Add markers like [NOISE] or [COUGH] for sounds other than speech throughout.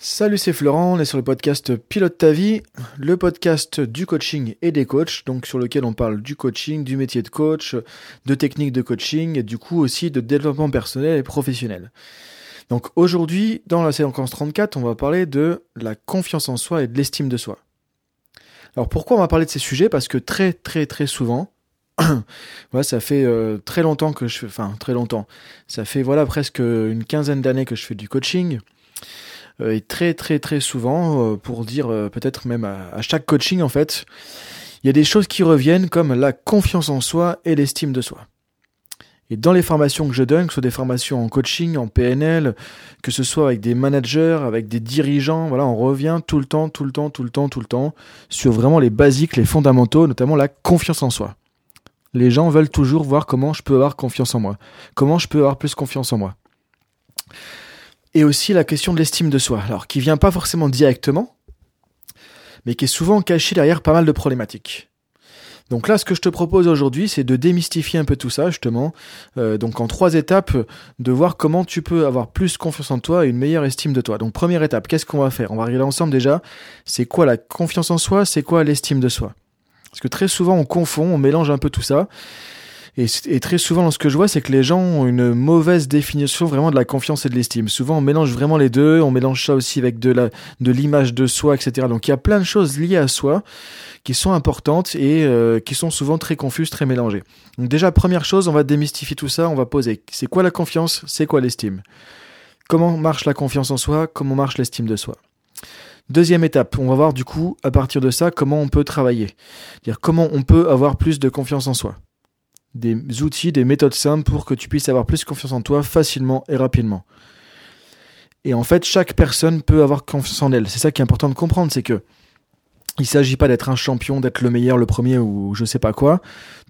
Salut, c'est Florent, on est sur le podcast Pilote ta vie, le podcast du coaching et des coachs, donc sur lequel on parle du coaching, du métier de coach, de techniques de coaching et du coup aussi de développement personnel et professionnel. Donc aujourd'hui, dans la séquence 34, on va parler de la confiance en soi et de l'estime de soi. Alors pourquoi on va parler de ces sujets? Parce que très très très souvent, [CLEARS THROAT] voilà, ça fait euh, très longtemps que je fais, enfin très longtemps, ça fait voilà presque une quinzaine d'années que je fais du coaching. Euh, et très très très souvent, euh, pour dire euh, peut-être même à, chaque coaching en fait, il y a des choses qui reviennent comme la confiance en soi et l'estime de soi. Et dans les formations que je donne, que ce soit des formations en coaching, en PNL, que ce soit avec des managers, avec des dirigeants, voilà, on revient tout le temps, tout le temps, tout le temps, tout le temps sur vraiment les basiques, les fondamentaux, notamment la confiance en soi. Les gens veulent toujours voir comment je peux avoir confiance en moi, comment je peux avoir plus confiance en moi et aussi la question de l'estime de soi, alors qui vient pas forcément directement, mais qui est souvent cachée derrière pas mal de problématiques. Donc là, ce que je te propose aujourd'hui, c'est de démystifier un peu tout ça, justement. Euh, donc en trois étapes, de voir comment tu peux avoir plus confiance en toi et une meilleure estime de toi. Donc première étape, qu'est-ce qu'on va faire? On va regarder ensemble déjà, c'est quoi la confiance en soi, c'est quoi l'estime de soi? Parce que très souvent, on confond, on mélange un peu tout ça. Et, très souvent, ce que je vois, c'est que les gens ont une mauvaise définition vraiment de la confiance et de l'estime. Souvent, on mélange vraiment les deux. On mélange ça aussi avec de la, de l'image de soi, etc. Donc, il y a plein de choses liées à soi qui sont importantes et euh, qui sont souvent très confuses, très mélangées. Donc, déjà, première chose, on va démystifier tout ça. On va poser c'est quoi la confiance, c'est quoi l'estime? Comment marche la confiance en soi, comment marche l'estime de soi? Deuxième étape, on va voir du coup à partir de ça comment on peut travailler. Dire comment on peut avoir plus de confiance en soi des outils, des méthodes simples pour que tu puisses avoir plus confiance en toi facilement et rapidement. Et en fait, chaque personne peut avoir confiance en elle. C'est ça qui est important de comprendre, c'est que il s'agit pas d'être un champion, d'être le meilleur, le premier ou je sais pas quoi.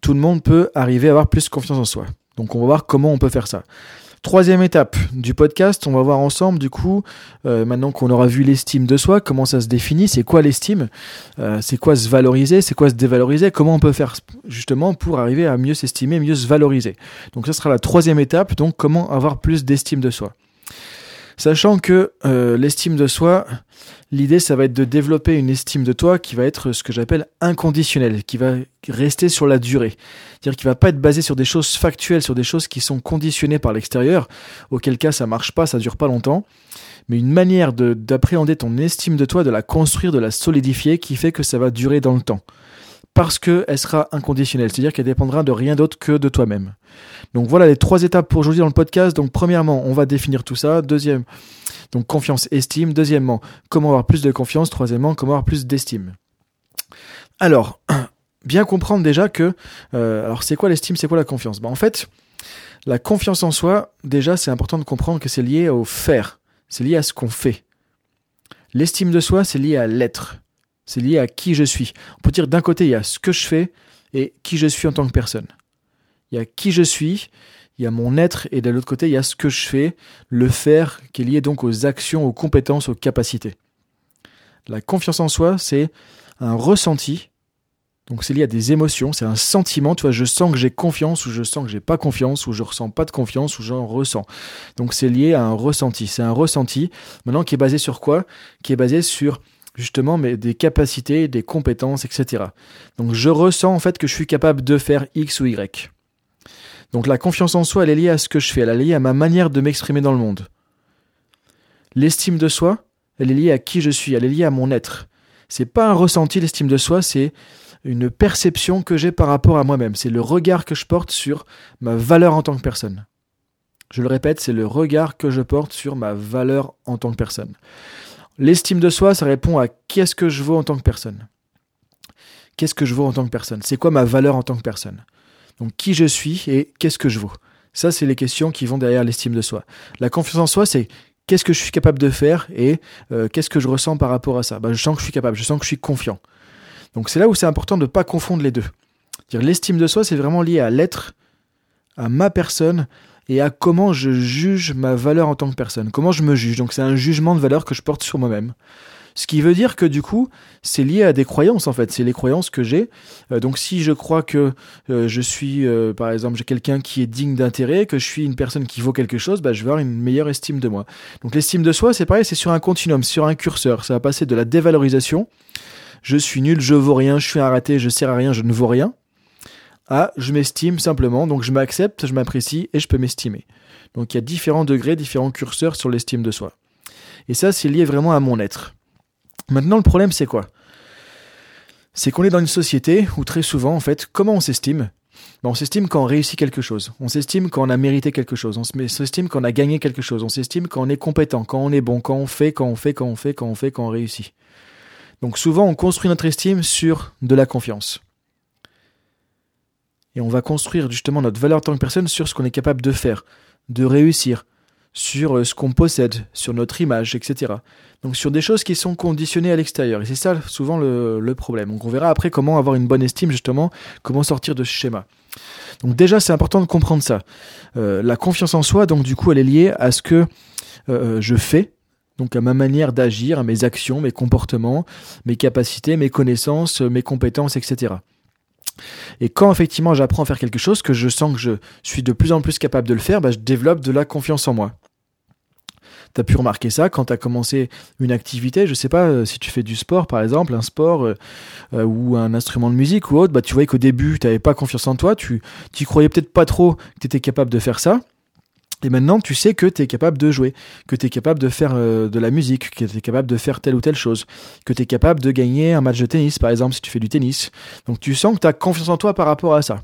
Tout le monde peut arriver à avoir plus confiance en soi. Donc on va voir comment on peut faire ça. Troisième étape du podcast, on va voir ensemble du coup, euh, maintenant qu'on aura vu l'estime de soi, comment ça se définit, c'est quoi l'estime, euh, c'est quoi se valoriser, c'est quoi se dévaloriser, comment on peut faire justement pour arriver à mieux s'estimer, mieux se valoriser. Donc ça sera la troisième étape, donc comment avoir plus d'estime de soi. Sachant que euh, l'estime de soi, l'idée ça va être de développer une estime de toi qui va être ce que j'appelle inconditionnelle, qui va rester sur la durée. C'est-à-dire qui va pas être basée sur des choses factuelles, sur des choses qui sont conditionnées par l'extérieur, auquel cas ça marche pas, ça dure pas longtemps mais une manière d'appréhender ton estime de toi, de la construire, de la solidifier, qui fait que ça va durer dans le temps parce qu'elle sera inconditionnelle, c'est-à-dire qu'elle dépendra de rien d'autre que de toi-même. Donc voilà les trois étapes pour aujourd'hui dans le podcast. Donc premièrement, on va définir tout ça. Deuxième, donc confiance, estime. Deuxièmement, comment avoir plus de confiance. Troisièmement, comment avoir plus d'estime. Alors, [CLEARS THROAT] bien comprendre déjà que, euh, alors c'est quoi l'estime, c'est quoi la confiance? Bah, En fait, la confiance en soi, déjà c'est important de comprendre que c'est lié au faire, c'est lié à ce qu'on fait. L'estime de soi, c'est lié à l'être c'est lié à qui je suis. On peut dire d'un côté, il y a ce que je fais et qui je suis en tant que personne. Il y a qui je suis, il y a mon être, et de l'autre côté, il y a ce que je fais, le faire, qui est lié donc aux actions, aux compétences, aux capacités. La confiance en soi, c'est un ressenti, donc c'est lié à des émotions, c'est un sentiment, tu vois, je sens que j'ai confiance, ou je sens que j'ai pas confiance, ou je ressens pas de confiance, ou j'en ressens. Donc c'est lié à un ressenti. C'est un ressenti, maintenant qui est basé sur quoi? Qui est basé sur justement mais des capacités, des compétences, etc. Donc je ressens en fait que je suis capable de faire X ou Y. Donc la confiance en soi, elle est liée à ce que je fais, elle est liée à ma manière de m'exprimer dans le monde. L'estime de soi, elle est liée à qui je suis, elle est liée à mon être. C'est pas un ressenti l'estime de soi, c'est une perception que j'ai par rapport à moi-même, c'est le regard que je porte sur ma valeur en tant que personne. Je le répète, c'est le regard que je porte sur ma valeur en tant que personne. L'estime de soi, ça répond à qu'est-ce que je veux en tant que personne. Qu'est-ce que je veux en tant que personne? C'est quoi ma valeur en tant que personne? Donc qui je suis et qu'est-ce que je vaux? Ça, c'est les questions qui vont derrière l'estime de soi. La confiance en soi, c'est qu'est-ce que je suis capable de faire et euh, qu'est-ce que je ressens par rapport à ça? Bah, Je sens que je suis capable, je sens que je suis confiant. Donc c'est là où c'est important de ne pas confondre les deux. L'estime de soi, c'est vraiment lié à l'être, à ma personne, et à comment je juge ma valeur en tant que personne, comment je me juge. Donc c'est un jugement de valeur que je porte sur moi-même, Ce qui veut dire que du coup, c'est lié à des croyances en fait. C'est les croyances que j'ai. Euh, donc si je crois que euh, je suis, euh, par exemple, j'ai quelqu'un qui est digne d'intérêt, que je suis une personne qui vaut quelque chose, bah, je vais avoir une meilleure estime de moi. Donc l'estime de soi, c'est pareil, c'est sur un continuum, sur un curseur. Ça va passer de la dévalorisation, je suis nul, je vaux rien, je suis un je sers à rien, je ne vaux rien, à je m'estime simplement, donc je m'accepte, je m'apprécie et je peux m'estimer. Donc il y a différents degrés, différents curseurs sur l'estime de soi. Et ça, c'est lié vraiment à mon être. Maintenant, le problème, c'est quoi C'est qu'on est dans une société où très souvent, en fait, comment on s'estime ben, on s'estime quand on réussit quelque chose. On s'estime quand on a mérité quelque chose. On s'estime quand on a gagné quelque chose. On s'estime quand on est compétent, quand on est bon, quand on fait, quand on fait, quand on fait, quand on fait, quand on réussit. Donc souvent, on construit notre estime sur de la confiance. Et on va construire justement notre valeur en tant que personne sur ce qu'on est capable de faire, de réussir, sur euh, ce qu'on possède, sur notre image, etc. Donc sur des choses qui sont conditionnées à l'extérieur. Et c'est ça souvent le, problème. Donc on verra après comment avoir une bonne estime, justement, comment sortir de ce schéma. Donc déjà, c'est important de comprendre ça. Euh, la confiance en soi, donc du coup, elle est liée à ce que euh, je fais, donc à ma manière d'agir, à mes actions, mes comportements, mes capacités, mes connaissances, mes compétences, etc. Et quand effectivement j'apprends à faire quelque chose, que je sens que je suis de plus en plus capable de le faire, bah, je développe de la confiance en moi. Tu as pu remarquer ça quand tu as commencé une activité, je sais pas euh, si tu fais du sport par exemple, un sport euh, euh, ou un instrument de musique ou autre, bah tu voyais qu'au début tu n'avais pas confiance en toi, tu croyais peut-être pas trop que tu étais capable de faire ça. Et maintenant, tu sais que tu es capable de jouer, que tu es capable de faire euh, de la musique, que tu es capable de faire telle ou telle chose, que tu es capable de gagner un match de tennis, par exemple, si tu fais du tennis. Donc tu sens que tu as confiance en toi par rapport à ça.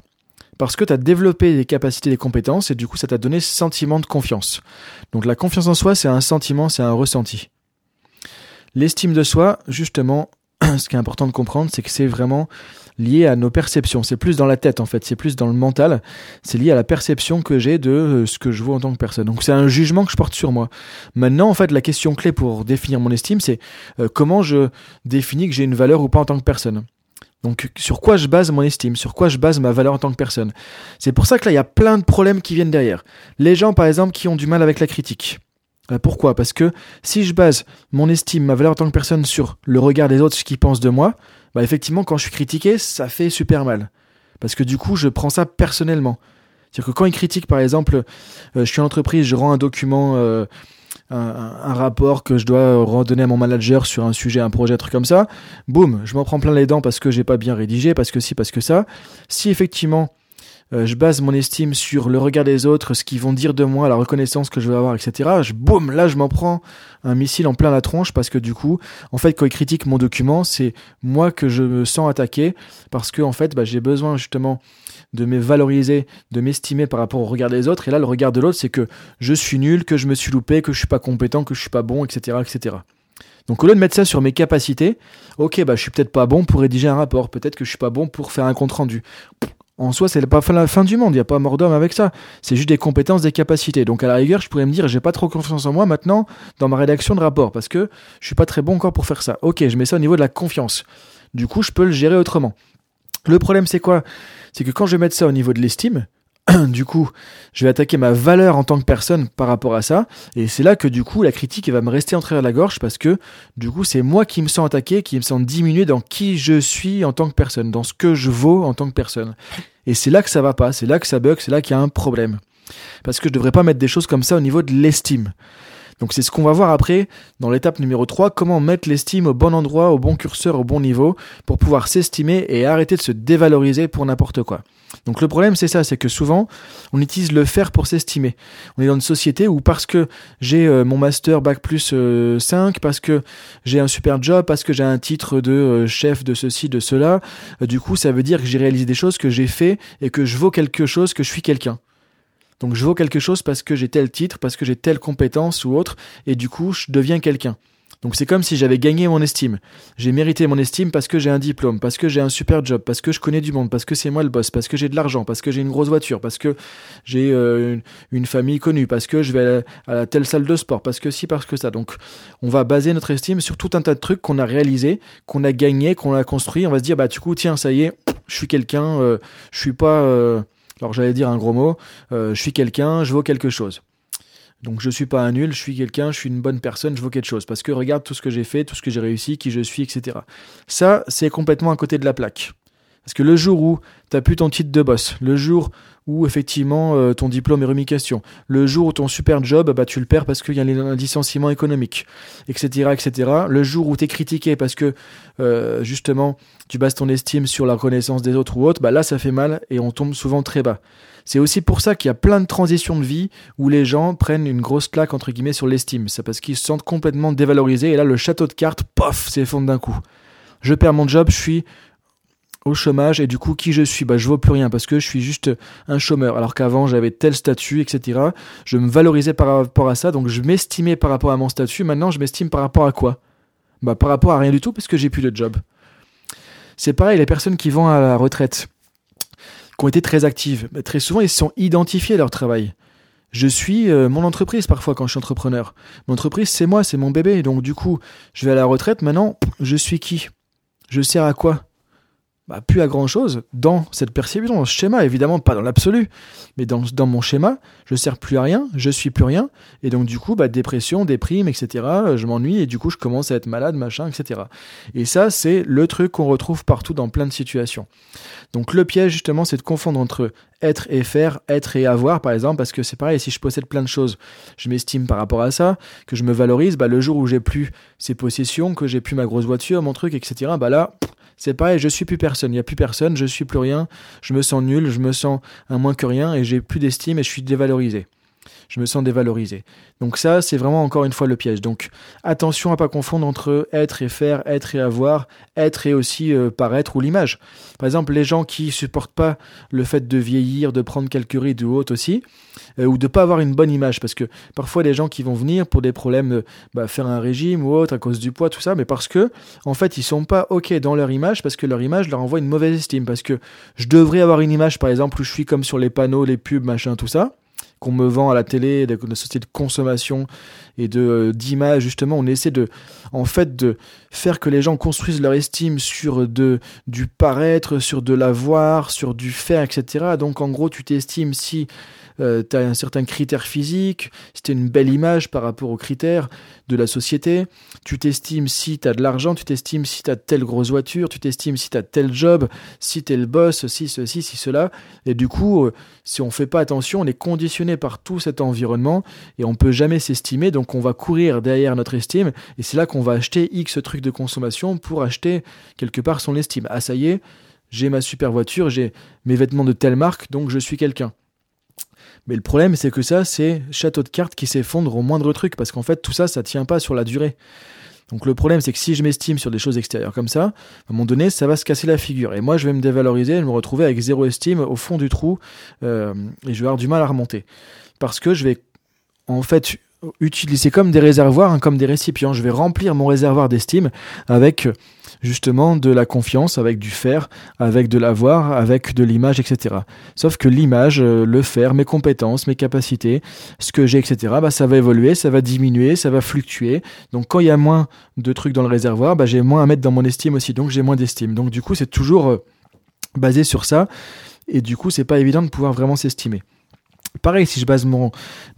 Parce que tu as développé des capacités, des compétences, et du coup, ça t'a donné ce sentiment de confiance. Donc la confiance en soi, c'est un sentiment, c'est un ressenti. L'estime de soi, justement, [CLEARS THROAT] ce qui est important de comprendre, c'est que c'est vraiment lié à nos perceptions. C'est plus dans la tête en fait, c'est plus dans le mental. C'est lié à la perception que j'ai de euh, ce que je vois en tant que personne. Donc c'est un jugement que je porte sur moi. Maintenant en fait la question clé pour définir mon estime c'est euh, comment je définis que j'ai une valeur ou pas en tant que personne. Donc sur quoi je base mon estime, sur quoi je base ma valeur en tant que personne? C'est pour ça que là il y a plein de problèmes qui viennent derrière. Les gens par exemple qui ont du mal avec la critique. Euh, pourquoi? Parce que si je base mon estime, ma valeur en tant que personne sur le regard des autres, ce qu'ils pensent de moi, bah effectivement, quand je suis critiqué, ça fait super mal. Parce que du coup, je prends ça personnellement. C'est-à-dire que quand ils critiquent, par exemple, euh, je suis en entreprise, je rends un document, euh, un, rapport que je dois redonner à mon manager sur un sujet, un projet, un truc comme ça, boum, je m'en prends plein les dents parce que j'ai pas bien rédigé, parce que si, parce que ça. Si effectivement, euh, je base mon estime sur le regard des autres, ce qu'ils vont dire de moi, la reconnaissance que je vais avoir, etc. Je, boum, là je m'en prends un missile en plein la tronche parce que du coup, en fait, quand ils critiquent mon document, c'est moi que je me sens attaqué parce que en fait, bah, j'ai besoin justement de me valoriser, de m'estimer par rapport au regard des autres. Et là, le regard de l'autre, c'est que je suis nul, que je me suis loupé, que je suis pas compétent, que je suis pas bon, etc., etc. Donc au lieu de mettre ça sur mes capacités, ok, bah je suis peut-être pas bon pour rédiger un rapport, peut-être que je suis pas bon pour faire un compte rendu en soi, c'est pas la fin du monde, il n'y a pas mort d'homme avec ça. C'est juste des compétences, des capacités. Donc à la rigueur, je pourrais me dire, j'ai pas trop confiance en moi maintenant dans ma rédaction de rapport parce que je suis pas très bon encore pour faire ça. Ok, je mets ça au niveau de la confiance. Du coup, je peux le gérer autrement. Le problème, c'est quoi? C'est que quand je vais mettre ça au niveau de l'estime, [CLEARS THROAT] du coup, je vais attaquer ma valeur en tant que personne par rapport à ça. Et c'est là que du coup, la critique va me rester en travers la gorge parce que du coup, c'est moi qui me sens attaqué, qui me sens diminué dans qui je suis en tant que personne, dans ce que je vaux en tant que personne. Et c'est là que ça va pas, c'est là que ça bug, c'est là qu'il y a un problème. Parce que je devrais pas mettre des choses comme ça au niveau de l'estime. Donc c'est ce qu'on va voir après dans l'étape numéro 3, comment mettre l'estime au bon endroit, au bon curseur, au bon niveau, pour pouvoir s'estimer et arrêter de se dévaloriser pour n'importe quoi. Donc le problème c'est ça, c'est que souvent on utilise le faire pour s'estimer. On est dans une société où parce que j'ai euh, mon master bac plus 5, euh, parce que j'ai un super job, parce que j'ai un titre de euh, chef de ceci, de cela, du coup ça veut dire que j'ai réalisé des choses, que j'ai fait et que je vaux quelque chose, que je suis quelqu'un. Donc je vaux quelque chose parce que j'ai tel titre, parce que j'ai telle compétence ou autre, et du coup je deviens quelqu'un. Donc c'est comme si j'avais gagné mon estime. J'ai mérité mon estime parce que j'ai un diplôme, parce que j'ai un super job, parce que je connais du monde, parce que c'est moi le boss, parce que j'ai de l'argent, parce que j'ai une grosse voiture, parce que j'ai euh, une, famille connue, parce que je vais à, à, telle salle de sport, parce que si, parce que ça. Donc on va baser notre estime sur tout un tas de trucs qu'on a réalisés, qu'on a gagné, qu'on a construit. On va se dire bah du coup tiens ça y est, je suis quelqu'un, euh, je suis pas, euh, alors j'allais dire un gros mot, je suis quelqu'un, je vaux quelque chose. Donc je suis pas un nul, je suis quelqu'un, je suis une bonne personne, je vaux quelque chose. Parce que regarde tout ce que j'ai fait, tout ce que j'ai réussi, qui je suis, etc. Ça, c'est complètement à côté de la plaque. Parce que le jour où tu plus ton titre de boss, le jour où effectivement euh, ton diplôme est remis question, le jour où ton super job, bah, tu le perds parce qu'il y a un licenciement économique, etc., etc. Le jour où tu es critiqué parce que euh, justement tu bases ton estime sur la reconnaissance des autres ou autres, bah là ça fait mal et on tombe souvent très bas. C'est aussi pour ça qu'il y a plein de transitions de vie où les gens prennent une grosse claque entre guillemets sur l'estime. C'est parce qu'ils se sentent complètement dévalorisés et là le château de cartes, pof, s'effondre d'un coup. Je perds mon job, je suis au chômage et du coup qui je suis? Bah je vaux plus rien parce que je suis juste un chômeur alors qu'avant j'avais tel statut etc je me valorisais par rapport à ça donc je m'estimais par rapport à mon statut. Maintenant je m'estime par rapport à quoi? Bah par rapport à rien du tout parce que j'ai plus de job. C'est pareil les personnes qui vont à la retraite qui ont été très actives bah, très souvent ils se sont identifiés à leur travail. Je suis euh, mon entreprise parfois quand je suis entrepreneur. Mon entreprise c'est moi c'est mon bébé. Donc du coup je vais à la retraite. Maintenant je suis qui? Je sers à quoi? Bah, plus à grand chose dans cette perception, dans ce schéma, évidemment pas dans l'absolu, mais dans, dans, mon schéma, je sers plus à rien, je suis plus rien, et donc du coup, bah, dépression, déprime, etc. Je m'ennuie et du coup, je commence à être malade, machin, etc. Et ça, c'est le truc qu'on retrouve partout dans plein de situations. Donc le piège justement, c'est de confondre entre être et faire, être et avoir, par exemple, parce que c'est pareil, si je possède plein de choses, je m'estime par rapport à ça, que je me valorise, bah, le jour où j'ai plus ces possessions, que j'ai plus ma grosse voiture, mon truc, etc., bah là, c'est pareil, je suis plus personne, il n'y a plus personne, je suis plus rien, je me sens nul, je me sens un moins que rien et j'ai plus d'estime et je suis dévalorisé je me sens dévalorisé. Donc ça, c'est vraiment encore une fois le piège. Donc attention à pas confondre entre être et faire, être et avoir, être et aussi euh, paraître ou l'image. Par exemple, les gens qui supportent pas le fait de vieillir, de prendre quelques rides ou autre aussi, euh, ou de pas avoir une bonne image, parce que parfois des gens qui vont venir pour des problèmes, de bah, faire un régime ou autre à cause du poids, tout ça, mais parce que en fait ils sont pas ok dans leur image, parce que leur image leur envoie une mauvaise estime, parce que je devrais avoir une image par exemple où je suis comme sur les panneaux, les pubs, machin, tout ça qu'on me vend à la télé, de, de sociétés de consommation et de euh, d'image justement, on essaie de en fait de faire que les gens construisent leur estime sur de du paraître, sur de l'avoir, sur du faire, etc. Donc en gros, tu t'estimes si euh, tu as un certain critère physique, si une belle image par rapport aux critères de la société, tu t'estimes si tu as de l'argent, tu t'estimes si tu as telle grosse voiture, tu t'estimes si tu as tel job, si tu es le boss, si ceci, si cela. Et du coup, euh, si on fait pas attention, on est conditionné par tout cet environnement et on peut jamais s'estimer, donc on va courir derrière notre estime et c'est là qu'on va acheter X trucs de consommation pour acheter quelque part son estime. Ah ça y est, j'ai ma super voiture, j'ai mes vêtements de telle marque, donc je suis quelqu'un. Mais le problème, c'est que ça, c'est château de cartes qui s'effondre au moindre truc, parce qu'en fait, tout ça, ça tient pas sur la durée. Donc le problème, c'est que si je m'estime sur des choses extérieures comme ça, à un moment donné, ça va se casser la figure. Et moi, je vais me dévaloriser et me retrouver avec zéro estime au fond du trou, euh, et je vais avoir du mal à remonter. Parce que je vais, en fait, utiliser comme des réservoirs, hein, comme des récipients. Je vais remplir mon réservoir d'estime avec justement de la confiance, avec du faire, avec de l'avoir, avec de l'image, etc. Sauf que l'image, euh, le faire, mes compétences, mes capacités, ce que j'ai, etc., bah, ça va évoluer, ça va diminuer, ça va fluctuer. Donc quand il y a moins de trucs dans le réservoir, bah, j'ai moins à mettre dans mon estime aussi, donc j'ai moins d'estime. Donc du coup, c'est toujours euh, basé sur ça. Et du coup, c'est pas évident de pouvoir vraiment s'estimer. Pareil, si je base mon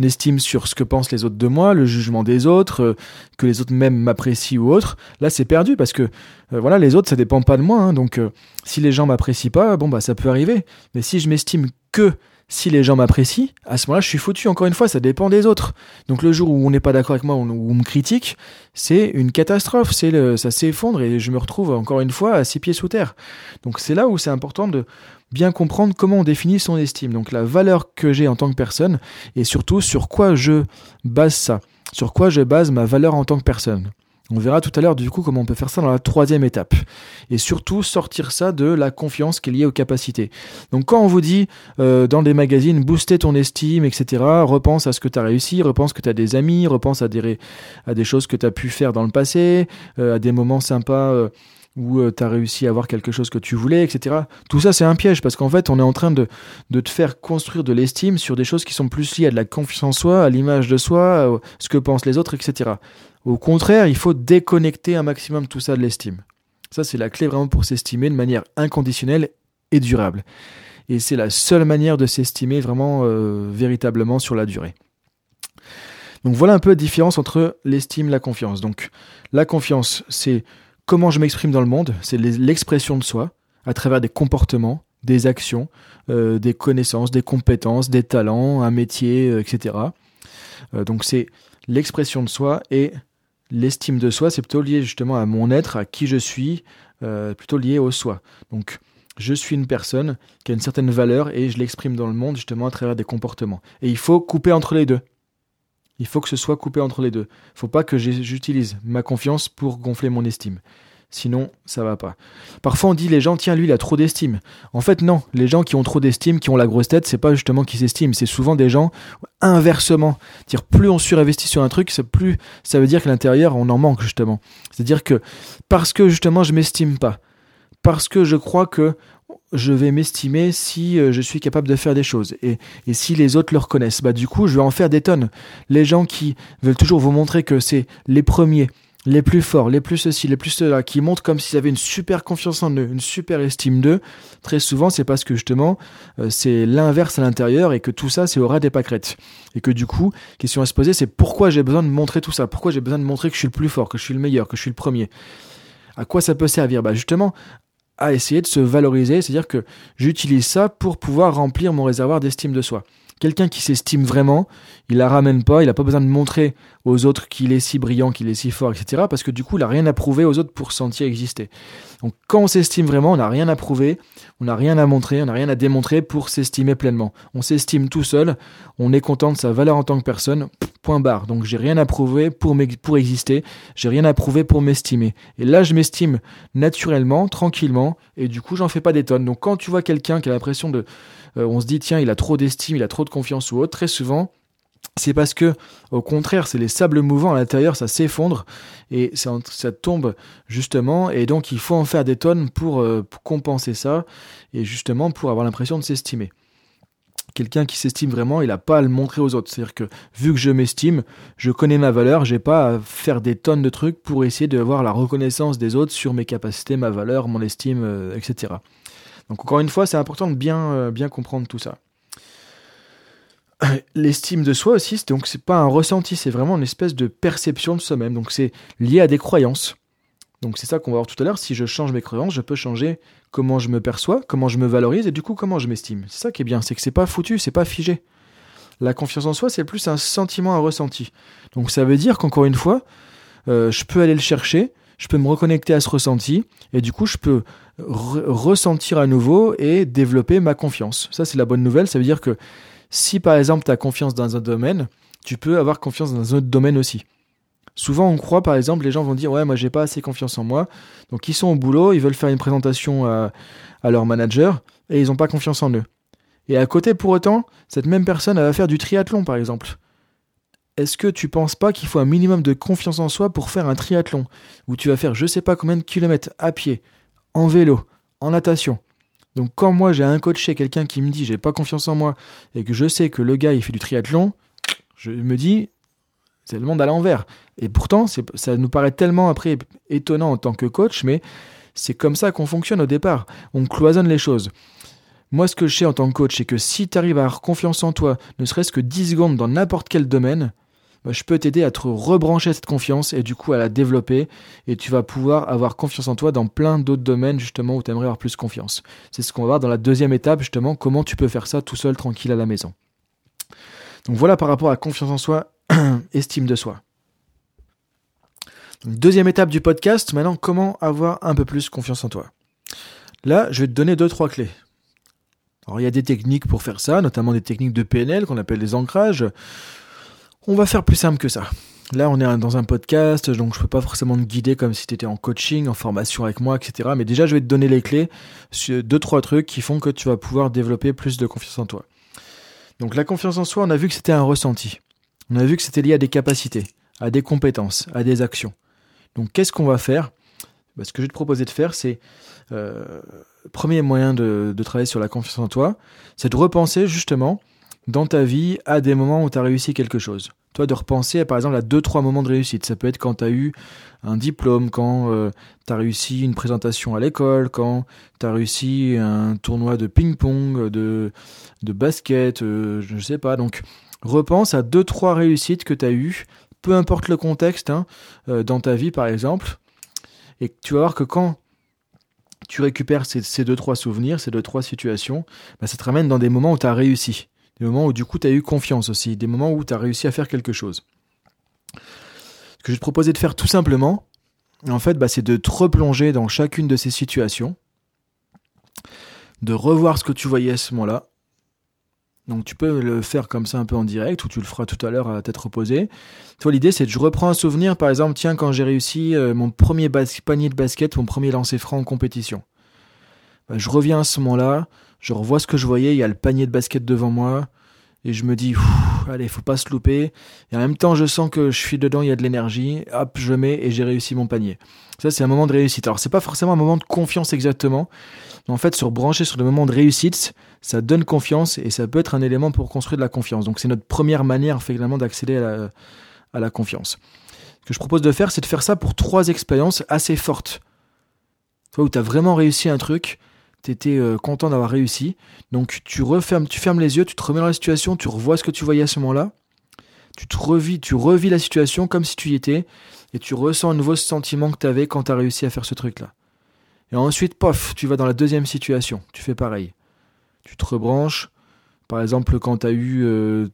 estime sur ce que pensent les autres de moi, le jugement des autres, euh, que les autres même m'apprécient ou autre, là c'est perdu parce que euh, voilà, les autres ça dépend pas de moi. Hein, donc euh, si les gens m'apprécient pas, bon bah ça peut arriver. Mais si je m'estime que si les gens m'apprécient, à ce moment-là, je suis foutu. Encore une fois, ça dépend des autres. Donc le jour où on n'est pas d'accord avec moi, ou on me critique, c'est une catastrophe. C'est ça s'effondre et je me retrouve encore une fois à six pieds sous terre. Donc c'est là où c'est important de bien comprendre comment on définit son estime. Donc la valeur que j'ai en tant que personne et surtout sur quoi je base ça. Sur quoi je base ma valeur en tant que personne. On verra tout à l'heure du coup comment on peut faire ça dans la troisième étape. Et surtout sortir ça de la confiance qui est liée aux capacités. Donc quand on vous dit euh, dans des magazines booster ton estime, etc., repense à ce que tu as réussi, repense que tu as des amis, repense à des, choses que tu as pu faire dans le passé, euh, à des moments sympas. Euh, où tu as réussi à avoir quelque chose que tu voulais, etc. Tout ça, c'est un piège parce qu'en fait, on est en train de, de te faire construire de l'estime sur des choses qui sont plus liées à de la confiance en soi, à l'image de soi, à ce que pensent les autres, etc. Au contraire, il faut déconnecter un maximum tout ça de l'estime. Ça, c'est la clé vraiment pour s'estimer de manière inconditionnelle et durable. Et c'est la seule manière de s'estimer vraiment euh, véritablement sur la durée. Donc voilà un peu la différence entre l'estime et la confiance. Donc la confiance, c'est comment je m'exprime dans le monde, c'est l'expression de soi à travers des comportements, des actions, euh, des connaissances, des compétences, des talents, un métier, euh, etc. Donc c'est l'expression de soi et l'estime de soi, c'est plutôt lié justement à mon être, à qui je suis, plutôt lié au soi. Donc je suis une personne qui a une certaine valeur et je l'exprime dans le monde justement à travers des comportements. Et il faut couper entre les deux. Il faut que ce soit coupé entre les deux. Il ne faut pas que j'utilise ma confiance pour gonfler mon estime. Sinon, ça va pas. Parfois, on dit les gens, tiens, lui, il a trop d'estime. En fait, non. Les gens qui ont trop d'estime, qui ont la grosse tête, c'est pas justement qu'ils s'estiment. C'est souvent des gens inversement. Dire plus on surinvestit sur un truc, plus ça veut dire qu'à l'intérieur, on en manque justement. C'est-à-dire que parce que justement, je m'estime pas, parce que je crois que je vais m'estimer si euh, je suis capable de faire des choses et, et, si les autres le reconnaissent. Bah du coup, je vais en faire des tonnes. Les gens qui veulent toujours vous montrer que c'est les premiers, les plus forts, les plus ceci, les plus cela, qui montrent comme s'ils avaient une super confiance en eux, une super estime d'eux, très souvent c'est parce que justement euh, c'est l'inverse à l'intérieur et que tout ça c'est au ras des pâquerettes. Et que du coup, question à se poser, c'est pourquoi j'ai besoin de montrer tout ça? Pourquoi j'ai besoin de montrer que je suis le plus fort, que je suis le meilleur, que je suis le premier? À quoi ça peut servir? Bah justement à essayer de se valoriser, c'est-à-dire que j'utilise ça pour pouvoir remplir mon réservoir d'estime de soi. Quelqu'un qui s'estime vraiment, il la ramène pas, il n'a pas besoin de montrer aux autres qu'il est si brillant, qu'il est si fort, etc. Parce que du coup, il n'a rien à prouver aux autres pour sentir exister. Donc quand on s'estime vraiment, on n'a rien à prouver, on n'a rien à montrer, on n'a rien à démontrer pour s'estimer pleinement. On s'estime tout seul, on est content de sa valeur en tant que personne, point barre. Donc j'ai rien à prouver pour, pour exister, j'ai rien à prouver pour m'estimer. Et là, je m'estime naturellement, tranquillement, et du coup, j'en fais pas des tonnes. Donc quand tu vois quelqu'un qui a l'impression de on se dit tiens, il a trop d'estime, il a trop de confiance ou autre, très souvent, c'est parce que, au contraire, c'est les sables mouvants à l'intérieur, ça s'effondre et ça, tombe justement. Et donc, il faut en faire des tonnes pour, euh, pour compenser ça et justement pour avoir l'impression de s'estimer. Quelqu'un qui s'estime vraiment, il n'a pas à le montrer aux autres. C'est-à-dire que, vu que je m'estime, je connais ma valeur, j'ai pas à faire des tonnes de trucs pour essayer d'avoir la reconnaissance des autres sur mes capacités, ma valeur, mon estime, euh, etc. Donc encore une fois, c'est important de bien, euh, bien comprendre tout ça. [CLEARS THROAT] L'estime de soi aussi, donc c'est pas un ressenti, c'est vraiment une espèce de perception de soi-même. Donc c'est lié à des croyances. Donc c'est ça qu'on va voir tout à l'heure. Si je change mes croyances, je peux changer comment je me perçois, comment je me valorise et du coup comment je m'estime. C'est ça qui est bien, c'est que c'est pas foutu, c'est pas figé. La confiance en soi, c'est plus un sentiment, un ressenti. Donc ça veut dire qu'encore une fois, euh, je peux aller le chercher, je peux me reconnecter à ce ressenti et du coup je peux ressentir à nouveau et développer ma confiance. Ça, c'est la bonne nouvelle. Ça veut dire que si par exemple tu as confiance dans un domaine, tu peux avoir confiance dans un autre domaine aussi. Souvent, on croit, par exemple, les gens vont dire Ouais, moi, j'ai pas assez confiance en moi. Donc, ils sont au boulot, ils veulent faire une présentation à, à leur manager et ils n'ont pas confiance en eux. Et à côté, pour autant, cette même personne, elle va faire du triathlon, par exemple. Est-ce que tu penses pas qu'il faut un minimum de confiance en soi pour faire un triathlon? Où tu vas faire je sais pas combien de kilomètres à pied, en vélo, en natation. Donc quand moi j'ai un coach chez quelqu'un qui me dit j'ai pas confiance en moi et que je sais que le gars il fait du triathlon, je me dis c'est le monde à l'envers. Et pourtant ça nous paraît tellement après étonnant en tant que coach, mais c'est comme ça qu'on fonctionne au départ. On cloisonne les choses. Moi, ce que je sais en tant que coach, c'est que si tu arrives à avoir confiance en toi, ne serait-ce que 10 secondes dans n'importe quel domaine, bah, je peux t'aider à te rebrancher cette confiance et du coup à la développer et tu vas pouvoir avoir confiance en toi dans plein d'autres domaines justement où tu aimerais avoir plus confiance. C'est ce qu'on va voir dans la deuxième étape justement, comment tu peux faire ça tout seul tranquille à la maison. Donc voilà par rapport à confiance en soi, [CLEARS THROAT] estime de soi. deuxième étape du podcast, maintenant comment avoir un peu plus confiance en toi? Là, je vais te donner deux trois clés. Alors il y a des techniques pour faire ça, notamment des techniques de PNL qu'on appelle les ancrages. On va faire plus simple que ça. Là, on est dans un podcast, donc je peux pas forcément te guider comme si tu étais en coaching, en formation avec moi, etc. Mais déjà, je vais te donner les clés sur deux, trois trucs qui font que tu vas pouvoir développer plus de confiance en toi. Donc, la confiance en soi, on a vu que c'était un ressenti. On a vu que c'était lié à des capacités, à des compétences, à des actions. Donc, qu'est-ce qu'on va faire? Bah, Ce que je vais te proposer de faire, c'est euh, premier moyen de travailler sur la confiance en toi, c'est de repenser justement dans ta vie à des moments où tu as réussi quelque chose. Toi, de repenser par exemple à deux, trois moments de réussite. Ça peut être quand tu as eu un diplôme, quand euh, tu as réussi une présentation à l'école, quand tu as réussi un tournoi de ping-pong, de, de basket, euh, je ne sais pas. Donc, repense à deux trois réussites que tu as eues, peu importe le contexte, hein, euh, dans ta vie par exemple, et tu vas voir que quand tu récupères ces, deux trois souvenirs, ces deux trois situations, bah, ça te ramène dans des moments où tu as réussi, des moments où du coup tu as eu confiance aussi, des moments où tu as réussi à faire quelque chose. Ce que je vais te proposer de faire tout simplement, en fait, bah, c'est de te replonger dans chacune de ces situations, de revoir ce que tu voyais à ce moment-là, donc tu peux le faire comme ça un peu en direct ou tu le feras tout à l'heure à tête reposée. Toi l'idée c'est que je reprends un souvenir par exemple tiens quand j'ai réussi euh, mon premier panier de basket, mon premier lancer franc en compétition. Ben, je reviens à ce moment-là, je revois ce que je voyais, il y a le panier de basket devant moi et je me dis allez faut pas se louper et en même temps je sens que je suis dedans, il y a de l'énergie, hop je mets et j'ai réussi mon panier. Ça c'est un moment de réussite. Alors c'est pas forcément un moment de confiance exactement, mais en fait sur brancher sur le moment de réussite ça donne confiance et ça peut être un élément pour construire de la confiance. Donc c'est notre première manière finalement d'accéder à la, confiance. Ce que je propose de faire, c'est de faire ça pour trois expériences assez fortes. Toi où tu as vraiment réussi un truc, tu étais euh, content d'avoir réussi. Donc tu refermes, tu fermes les yeux, tu te remets dans la situation, tu revois ce que tu voyais à ce moment-là. Tu te revis, tu revis la situation comme si tu y étais et tu ressens un nouveau sentiment que tu avais quand tu as réussi à faire ce truc-là. Et ensuite, pof, tu vas dans la deuxième situation, tu fais pareil tu te rebranches. Par exemple, quand tu as eu euh,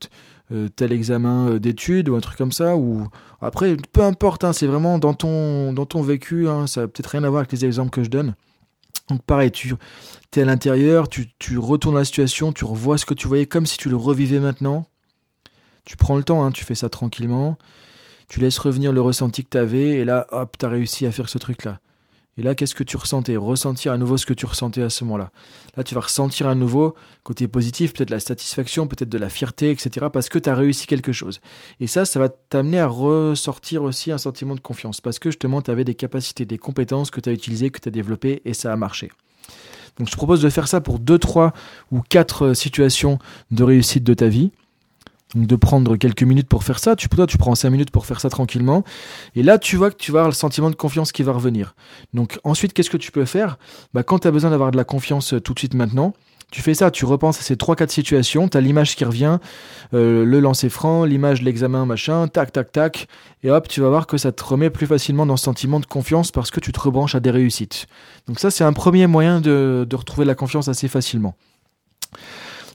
euh, tel examen d'études ou un truc comme ça, ou après, peu importe, hein, c'est vraiment dans ton, dans ton vécu, hein, ça n'a peut-être rien à voir avec les exemples que je donne. Donc pareil, tu es à l'intérieur, tu, tu retournes la situation, tu revois ce que tu voyais comme si tu le revivais maintenant. Tu prends le temps, hein, tu fais ça tranquillement. Tu laisses revenir le ressenti que tu avais, et là, hop, tu as réussi à faire ce truc-là. Et là, qu'est-ce que tu ressentais? Ressentir à nouveau ce que tu ressentais à ce moment-là. Là, tu vas ressentir à nouveau, côté positif, peut-être la satisfaction, peut-être de la fierté, etc. Parce que tu as réussi quelque chose. Et ça, ça va t'amener à ressortir aussi un sentiment de confiance. Parce que justement, tu avais des capacités, des compétences que tu as utilisées, que tu as développées, et ça a marché. Donc je te propose de faire ça pour deux, trois ou quatre situations de réussite de ta vie. De prendre quelques minutes pour faire ça, tu, toi tu prends 5 minutes pour faire ça tranquillement, et là tu vois que tu vas avoir le sentiment de confiance qui va revenir. Donc ensuite qu'est-ce que tu peux faire? Bah, Quand tu as besoin d'avoir de la confiance euh, tout de suite maintenant, tu fais ça, tu repenses à ces 3-4 situations, tu as l'image qui revient, euh, le lancer franc, l'image l'examen, machin, tac, tac, tac, et hop, tu vas voir que ça te remet plus facilement dans ce sentiment de confiance parce que tu te rebranches à des réussites. Donc ça c'est un premier moyen de, de retrouver la confiance assez facilement.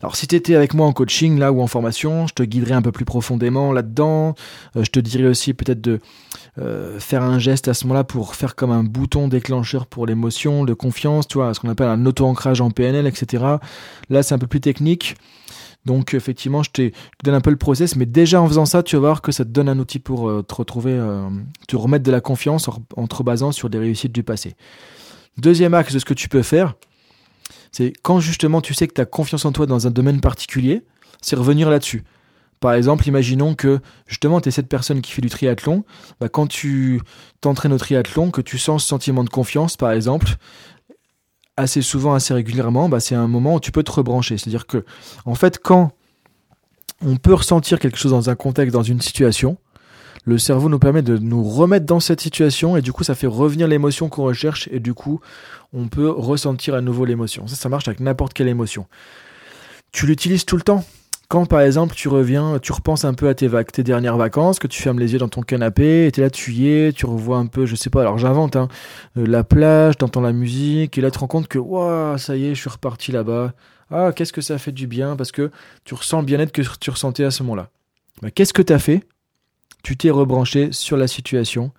Alors si tu étais avec moi en coaching là ou en formation, je te guiderais un peu plus profondément là-dedans. Euh, je te dirais aussi peut-être de euh, faire un geste à ce moment-là pour faire comme un bouton déclencheur pour l'émotion, de confiance, tu vois, ce qu'on appelle un auto-ancrage en PNL, etc. Là c'est un peu plus technique. Donc effectivement, je, te donne un peu le process, mais déjà en faisant ça, tu vas voir que ça te donne un outil pour euh, te retrouver, te remettre de la confiance en, en te basant sur des réussites du passé. Deuxième axe de ce que tu peux faire, c'est quand justement tu sais que tu as confiance en toi dans un domaine particulier, c'est revenir là-dessus. Par exemple, imaginons que justement tu es cette personne qui fait du triathlon, bah, quand tu t'entraînes au triathlon, que tu sens ce sentiment de confiance par exemple, assez souvent, assez régulièrement, bah, c'est un moment où tu peux te rebrancher. C'est-à-dire que, en fait, quand on peut ressentir quelque chose dans un contexte, dans une situation, le cerveau nous permet de nous remettre dans cette situation et du coup ça fait revenir l'émotion qu'on recherche et du coup on peut ressentir à nouveau l'émotion. Ça, ça marche avec n'importe quelle émotion. Tu l'utilises tout le temps. Quand par exemple tu reviens, tu repenses un peu à tes, tes dernières vacances, que tu fermes les yeux dans ton canapé, et es là, tu y es, tu revois un peu, je sais pas, alors j'invente, hein, euh, la plage, t'entends la musique, et là tu te rends compte que, waouh, ça y est, je suis reparti là-bas. Ah, qu'est-ce que ça fait du bien, parce que tu ressens le bien-être que tu ressentais à ce moment-là. Bah, qu'est-ce que tu as fait tu t'es rebranché sur la situation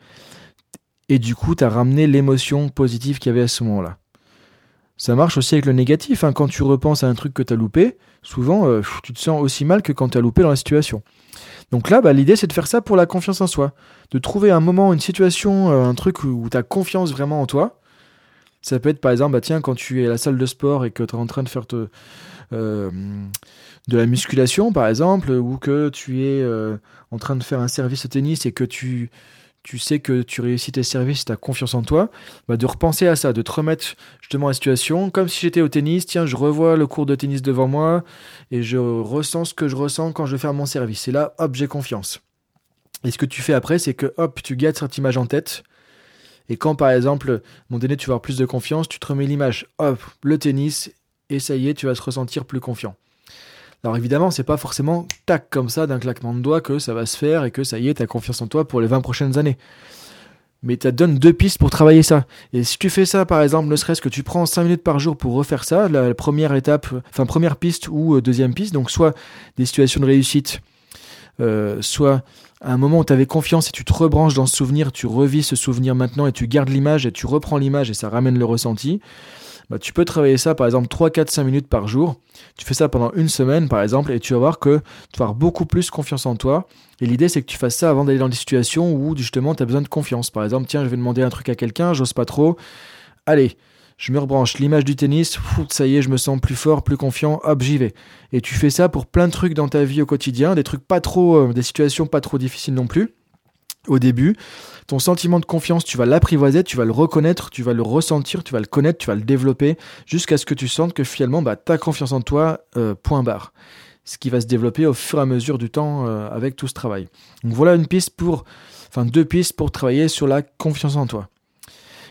et du coup, tu as ramené l'émotion positive qu'il y avait à ce moment-là. Ça marche aussi avec le négatif. Hein. Quand tu repenses à un truc que tu as loupé, souvent, euh, tu te sens aussi mal que quand tu as loupé dans la situation. Donc là, bah, l'idée, c'est de faire ça pour la confiance en soi. De trouver un moment, une situation, euh, un truc où tu as confiance vraiment en toi. Ça peut être par exemple, bah, tiens, quand tu es à la salle de sport et que tu es en train de faire te, euh, de la musculation, par exemple, ou que tu es euh, en train de faire un service au tennis et que tu, tu sais que tu réussis tes services, tu as confiance en toi, bah de repenser à ça, de te remettre justement à la situation, comme si j'étais au tennis, tiens, je revois le cours de tennis devant moi et je ressens ce que je ressens quand je vais faire mon service. Et là, hop, j'ai confiance. Et ce que tu fais après, c'est que hop, tu gardes cette image en tête. Et quand par exemple, moment donné, tu vas avoir plus de confiance, tu te remets l'image, hop, le tennis, et ça y est, tu vas te ressentir plus confiant. Alors évidemment, c'est pas forcément tac comme ça d'un claquement de doigts que ça va se faire et que ça y est, t'as confiance en toi pour les 20 prochaines années. Mais tu donne deux pistes pour travailler ça. Et si tu fais ça, par exemple, ne serait-ce que tu prends 5 minutes par jour pour refaire ça, la première étape, enfin première piste ou euh, deuxième piste, donc soit des situations de réussite, euh, soit un moment où tu avais confiance et tu te rebranches dans ce souvenir, tu revis ce souvenir maintenant et tu gardes l'image et tu reprends l'image et ça ramène le ressenti. Bah, tu peux travailler ça par exemple 3, 4, 5 minutes par jour. Tu fais ça pendant une semaine par exemple et tu vas voir que tu vas avoir beaucoup plus confiance en toi. Et l'idée c'est que tu fasses ça avant d'aller dans des situations où justement tu as besoin de confiance. Par exemple, tiens, je vais demander un truc à quelqu'un, j'ose pas trop. Allez, je me rebranche l'image du tennis, ça y est, je me sens plus fort, plus confiant, hop, j'y vais. Et tu fais ça pour plein de trucs dans ta vie au quotidien, des trucs pas trop, euh, des situations pas trop difficiles non plus. Au début, ton sentiment de confiance, tu vas l'apprivoiser, tu vas le reconnaître, tu vas le ressentir, tu vas le connaître, tu vas le développer, jusqu'à ce que tu sentes que finalement, bah, ta confiance en toi, euh, point barre. Ce qui va se développer au fur et à mesure du temps euh, avec tout ce travail. Donc voilà une piste pour, enfin deux pistes pour travailler sur la confiance en toi.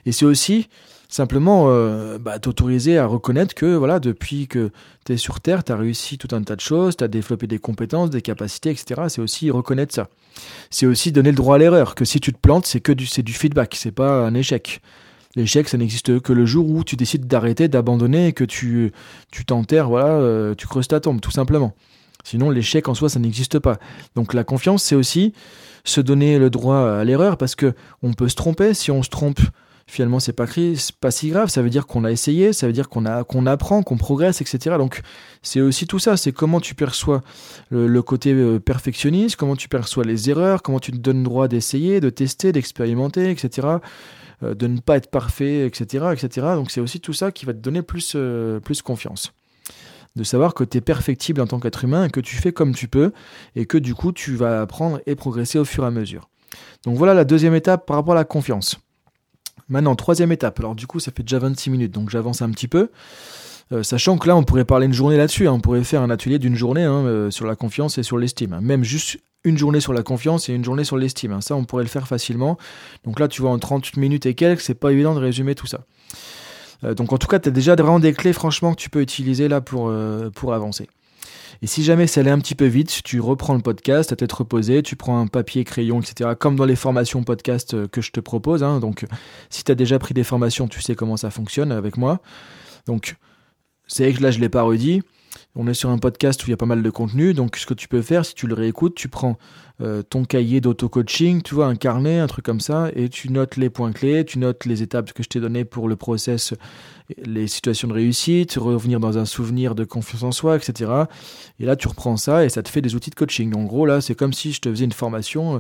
Et c'est aussi simplement euh, bah, t'autoriser à reconnaître que voilà depuis que tu es sur Terre, tu as réussi tout un tas de choses, tu as développé des compétences, des capacités, etc. C'est aussi reconnaître ça. C'est aussi donner le droit à l'erreur, que si tu te plantes, c'est que du, c'est du feedback, c'est pas un échec. L'échec, ça n'existe que le jour où tu décides d'arrêter, d'abandonner, et que tu tu t'enterres, voilà, euh, tu creuses ta tombe, tout simplement. Sinon, l'échec en soi, ça n'existe pas. Donc la confiance, c'est aussi se donner le droit à l'erreur, parce que on peut se tromper. Si on se trompe, finalement c'est pas, pas si grave, ça veut dire qu'on a essayé, ça veut dire qu'on a qu'on apprend, qu'on progresse, etc. Donc c'est aussi tout ça, c'est comment tu perçois le, côté euh, perfectionniste, comment tu perçois les erreurs, comment tu te donnes le droit d'essayer, de tester, d'expérimenter, etc. Euh, de ne pas être parfait, etc. etc. Donc c'est aussi tout ça qui va te donner plus, euh, plus confiance de savoir que tu es perfectible en tant qu'être humain et que tu fais comme tu peux et que du coup tu vas apprendre et progresser au fur et à mesure. Donc voilà la deuxième étape par rapport à la confiance. Maintenant, troisième étape. Alors du coup, ça fait déjà 26 minutes, donc j'avance un petit peu. Euh, sachant que là, on pourrait parler une journée là-dessus. Hein. On pourrait faire un atelier d'une journée hein, euh, sur la confiance et sur l'estime. Même juste une journée sur la confiance et une journée sur l'estime. Hein. Ça, on pourrait le faire facilement. Donc là, tu vois, en 30 minutes et quelques, c'est pas évident de résumer tout ça. Euh, donc en tout cas, tu as déjà vraiment des clés, franchement, que tu peux utiliser là pour, pour avancer. Et si jamais ça allait un petit peu vite, tu reprends le podcast à tête reposée, tu prends un papier, crayon, etc. Comme dans les formations podcast euh, que je te propose. Hein. Donc, si tu as déjà pris des formations, tu sais comment ça fonctionne avec moi. Donc, c'est vrai que là, je ne l'ai pas redit. On est sur un podcast où il y a pas mal de contenu. Donc, ce que tu peux faire, si tu le réécoutes, tu prends euh, ton cahier d'auto-coaching, tu vois, un carnet, un truc comme ça, et tu notes les points clés, tu notes les étapes que je t'ai données pour le process, les situations de réussite, revenir dans un souvenir de confiance en soi, etc. Et là, tu reprends ça et ça te fait des outils de coaching. En gros, là, c'est comme si je te faisais une formation euh,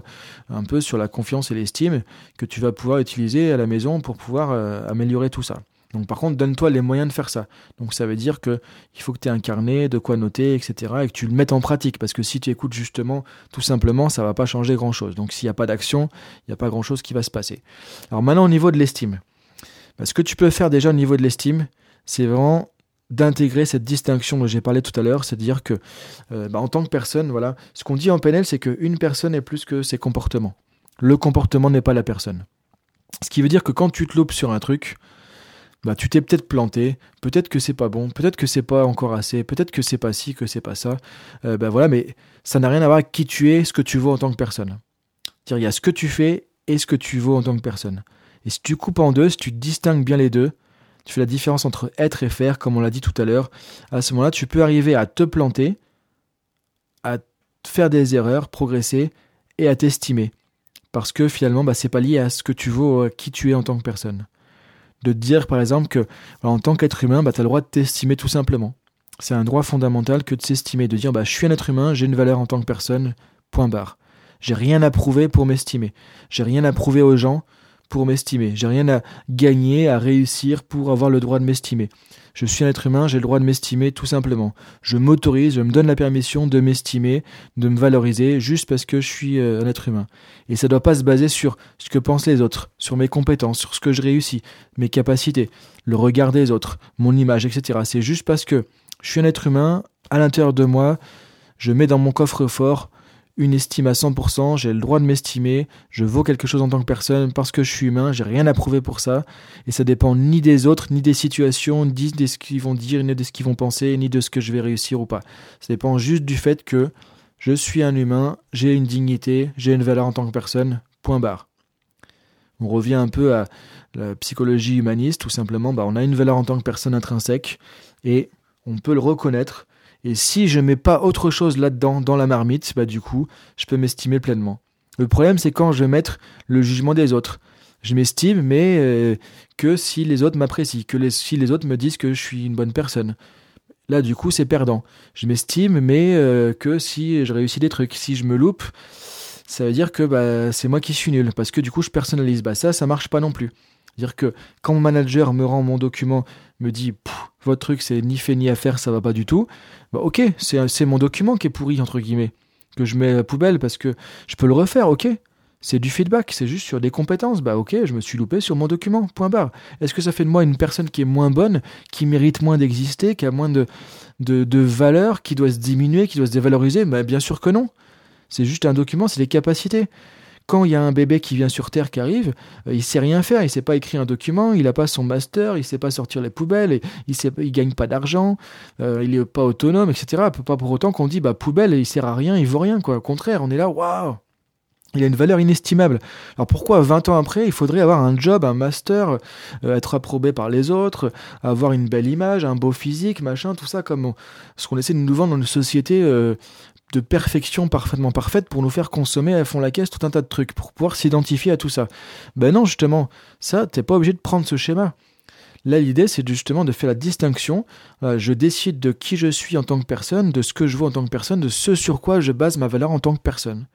un peu sur la confiance et l'estime que tu vas pouvoir utiliser à la maison pour pouvoir euh, améliorer tout ça. Donc par contre, donne-toi les moyens de faire ça. Donc ça veut dire que il faut que tu aies un de quoi noter, etc. et que tu le mettes en pratique. Parce que si tu écoutes justement, tout simplement, ça va pas changer grand-chose. Donc s'il n'y a pas d'action, il n'y a pas grand-chose qui va se passer. Alors maintenant au niveau de l'estime. Bah, ce que tu peux faire déjà au niveau de l'estime, c'est vraiment d'intégrer cette distinction dont j'ai parlé tout à l'heure, c'est-à-dire que euh, bah, en tant que personne, voilà, ce qu'on dit en PNL, c'est qu'une personne est plus que ses comportements. Le comportement n'est pas la personne. Ce qui veut dire que quand tu te loupes sur un truc, bah tu t'es peut-être planté, peut-être que c'est pas bon, peut-être que c'est pas encore assez, peut-être que c'est pas ci, que c'est pas ça. Euh, bah voilà, mais ça n'a rien à voir avec qui tu es, ce que tu vaux en tant que personne. Il y a ce que tu fais et ce que tu vaux en tant que personne. Et si tu coupes en deux, si tu distingues bien les deux, tu fais la différence entre être et faire, comme on l'a dit tout à l'heure, à ce moment-là, tu peux arriver à te planter, à faire des erreurs, progresser et à t'estimer. Parce que finalement, bah, c'est pas lié à ce que tu vaux, à qui tu es en tant que personne de dire par exemple que en tant qu'être humain, bah, tu as le droit de t'estimer tout simplement. C'est un droit fondamental que de s'estimer, de dire bah, je suis un être humain, j'ai une valeur en tant que personne, point barre. J'ai rien à prouver pour m'estimer. J'ai rien à prouver aux gens pour m'estimer. J'ai rien à gagner, à réussir pour avoir le droit de m'estimer. Je suis un être humain, j'ai le droit de m'estimer tout simplement. Je m'autorise, je me donne la permission de m'estimer, de me valoriser juste parce que je suis euh, un être humain. Et ça ne doit pas se baser sur ce que pensent les autres, sur mes compétences, sur ce que je réussis, mes capacités, le regard des autres, mon image, etc. C'est juste parce que je suis un être humain, à l'intérieur de moi, je mets dans mon coffre-fort une estime à 100%, j'ai le droit de m'estimer, je vaux quelque chose en tant que personne parce que je suis humain, j'ai rien à prouver pour ça, et ça dépend ni des autres, ni des situations, ni de ce qu'ils vont dire, ni de ce qu'ils vont penser, ni de ce que je vais réussir ou pas. Ça dépend juste du fait que je suis un humain, j'ai une dignité, j'ai une valeur en tant que personne, point barre. On revient un peu à la psychologie humaniste, tout simplement, bah, on a une valeur en tant que personne intrinsèque, et on peut le reconnaître, et si je mets pas autre chose là-dedans, dans la marmite, bah du coup, je peux m'estimer pleinement. Le problème, c'est quand je vais mettre le jugement des autres. Je m'estime, mais euh, que si les autres m'apprécient, que si les autres me disent que je suis une bonne personne. Là, du coup, c'est perdant. Je m'estime, mais euh, que si je réussis des trucs. Si je me loupe, ça veut dire que bah, c'est moi qui suis nul, parce que du coup, je personnalise. Bah, ça, ça marche pas non plus. C'est-à-dire que quand mon manager me rend mon document, me dit votre truc c'est ni fait ni à faire, ça va pas du tout, bah ok, c'est mon document qui est pourri entre guillemets, que je mets à la poubelle parce que je peux le refaire, ok. C'est du feedback, c'est juste sur des compétences. Bah ok, je me suis loupé sur mon document, point barre. Est-ce que ça fait de moi une personne qui est moins bonne, qui mérite moins d'exister, qui a moins de, de, valeur, qui doit se diminuer, qui doit se dévaloriser? Bah, Bien sûr que non. C'est juste un document, c'est des capacités quand il y a un bébé qui vient sur Terre qui arrive, euh, il sait rien faire, il sait pas écrire un document, il n'a pas son master, il sait pas sortir les poubelles, il sait, il gagne pas d'argent, euh, il est pas autonome, etc. Pas pour autant qu'on dit bah poubelle, il sert à rien, il vaut rien quoi. Au contraire, on est là, waouh. Il a une valeur inestimable. Alors pourquoi 20 ans après, il faudrait avoir un job, un master, euh, être approbé par les autres, avoir une belle image, un beau physique, machin, tout ça comme ce qu'on essaie de nous vendre dans une société de perfection parfaitement parfaite pour nous faire consommer à fond la caisse tout un tas de trucs, pour pouvoir s'identifier à tout ça. Ben non, justement, ça, t'es pas obligé de prendre ce schéma. Là, l'idée, c'est justement de faire la distinction. Euh, je décide de qui je suis en tant que personne, de ce que je veux en tant que personne, de ce sur quoi je base ma valeur en tant que personne.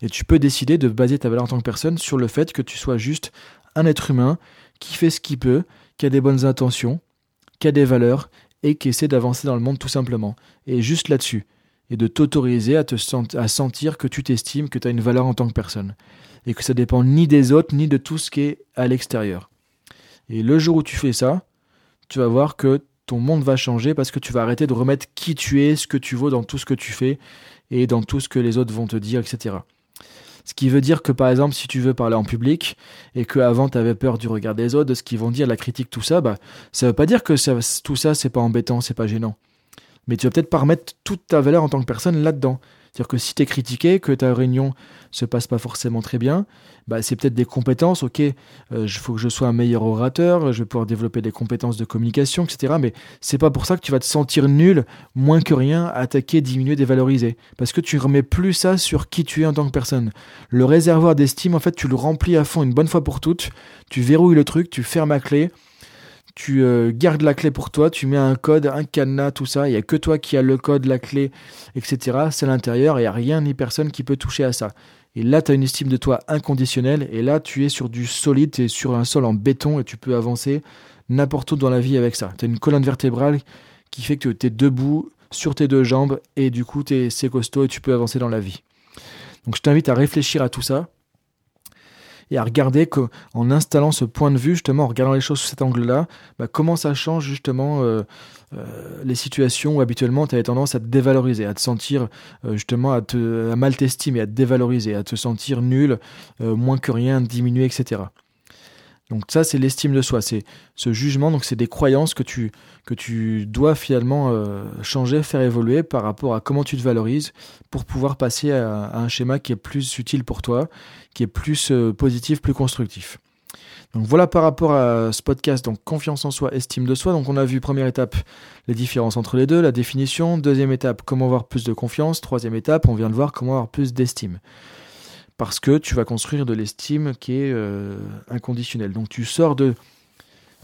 Et tu peux décider de baser ta valeur en tant que personne sur le fait que tu sois juste un être humain qui fait ce qu'il peut, qui a des bonnes intentions, qui a des valeurs et qui essaie d'avancer dans le monde tout simplement. Et juste là-dessus et de t'autoriser à, te sentir que tu t'estimes, que tu as une valeur en tant que personne. Et que ça dépend ni des autres, ni de tout ce qui est à l'extérieur. Et le jour où tu fais ça, tu vas voir que ton monde va changer parce que tu vas arrêter de remettre qui tu es, ce que tu vaux dans tout ce que tu fais et dans tout ce que les autres vont te dire, etc. Ce qui veut dire que par exemple, si tu veux parler en public et que avant tu avais peur du regard des autres, de ce qu'ils vont dire, la critique, tout ça, bah ça veut pas dire que tout ça c'est pas embêtant, c'est pas gênant mais tu vas peut-être pas remettre toute ta valeur en tant que personne là-dedans. C'est-à-dire que si tu es critiqué, que ta réunion se passe pas forcément très bien, bah c'est peut-être des compétences, ok, il euh, faut que je sois un meilleur orateur, je vais pouvoir développer des compétences de communication, etc. Mais c'est pas pour ça que tu vas te sentir nul, moins que rien, attaquer, diminuer, dévaloriser. Parce que tu remets plus ça sur qui tu es en tant que personne. Le réservoir d'estime, en fait, tu le remplis à fond une bonne fois pour toutes, tu verrouilles le truc, tu fermes la clé, tu euh, gardes la clé pour toi, tu mets un code, un cadenas, tout ça, il n'y a que toi qui as le code, la clé, etc. C'est à l'intérieur, il n'y a rien ni personne qui peut toucher à ça. Et là, tu as une estime de toi inconditionnelle, et là, tu es sur du solide, tu es sur un sol en béton, et tu peux avancer n'importe où dans la vie avec ça. Tu as une colonne vertébrale qui fait que tu es debout sur tes deux jambes, et du coup, es costaud, et tu peux avancer dans la vie. Donc je t'invite à réfléchir à tout ça, et à regarder qu'en installant ce point de vue, justement, en regardant les choses sous cet angle-là, bah, comment ça change justement euh, euh, les situations où habituellement tu avais tendance à te dévaloriser, à te sentir euh, justement à, te, à mal t'estimer, à te dévaloriser, à te sentir nul, moins que rien, diminué, etc. Donc ça, c'est l'estime de soi, c'est ce jugement, donc c'est des croyances que tu, dois finalement euh, changer, faire évoluer par rapport à comment tu te valorises pour pouvoir passer à, un schéma qui est plus utile pour toi, qui est plus euh, positif, plus constructif. Donc voilà par rapport à ce podcast, donc confiance en soi, estime de soi. Donc on a vu première étape les différences entre les deux, la définition. Deuxième étape, comment avoir plus de confiance. Troisième étape, on vient de voir comment avoir plus d'estime parce que tu vas construire de l'estime qui est euh, inconditionnelle. Donc tu sors de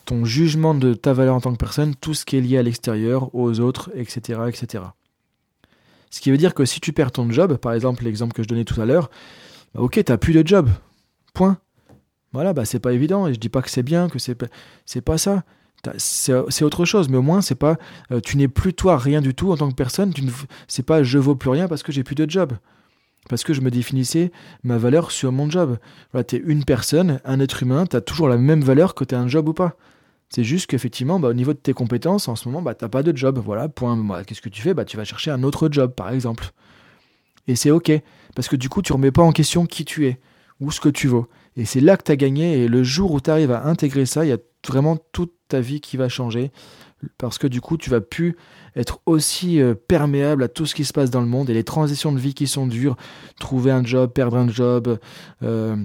ton jugement de ta valeur en tant que personne, tout ce qui est lié à l'extérieur, aux autres, etc., etc. Ce qui veut dire que si tu perds ton job, par exemple l'exemple que je donnais tout à l'heure, bah ok, t'as plus de job. Point. Voilà, bah c'est pas évident, et je dis pas que c'est bien, que c'est c'est pas ça. C'est autre chose, mais au moins c'est pas euh, tu n'es plus toi rien du tout en tant que personne, tu c'est pas je vaux plus rien parce que j'ai plus de job parce que je me définissais ma valeur sur mon job. Voilà, tu es une personne, un être humain, tu as toujours la même valeur que tu as un job ou pas. C'est juste qu'effectivement, bah, au niveau de tes compétences, en ce moment, bah, tu n'as pas de job. Voilà, point. Qu'est-ce que tu fais? Bah, Tu vas chercher un autre job, par exemple. Et c'est ok, parce que du coup, tu remets pas en question qui tu es ou ce que tu vaux. Et c'est là que tu as gagné. Et le jour où tu arrives à intégrer ça, il y a vraiment toute ta vie qui va changer. Parce que du coup, tu vas plus être aussi euh, perméable à tout ce qui se passe dans le monde et les transitions de vie qui sont dures. Trouver un job, perdre un job, euh,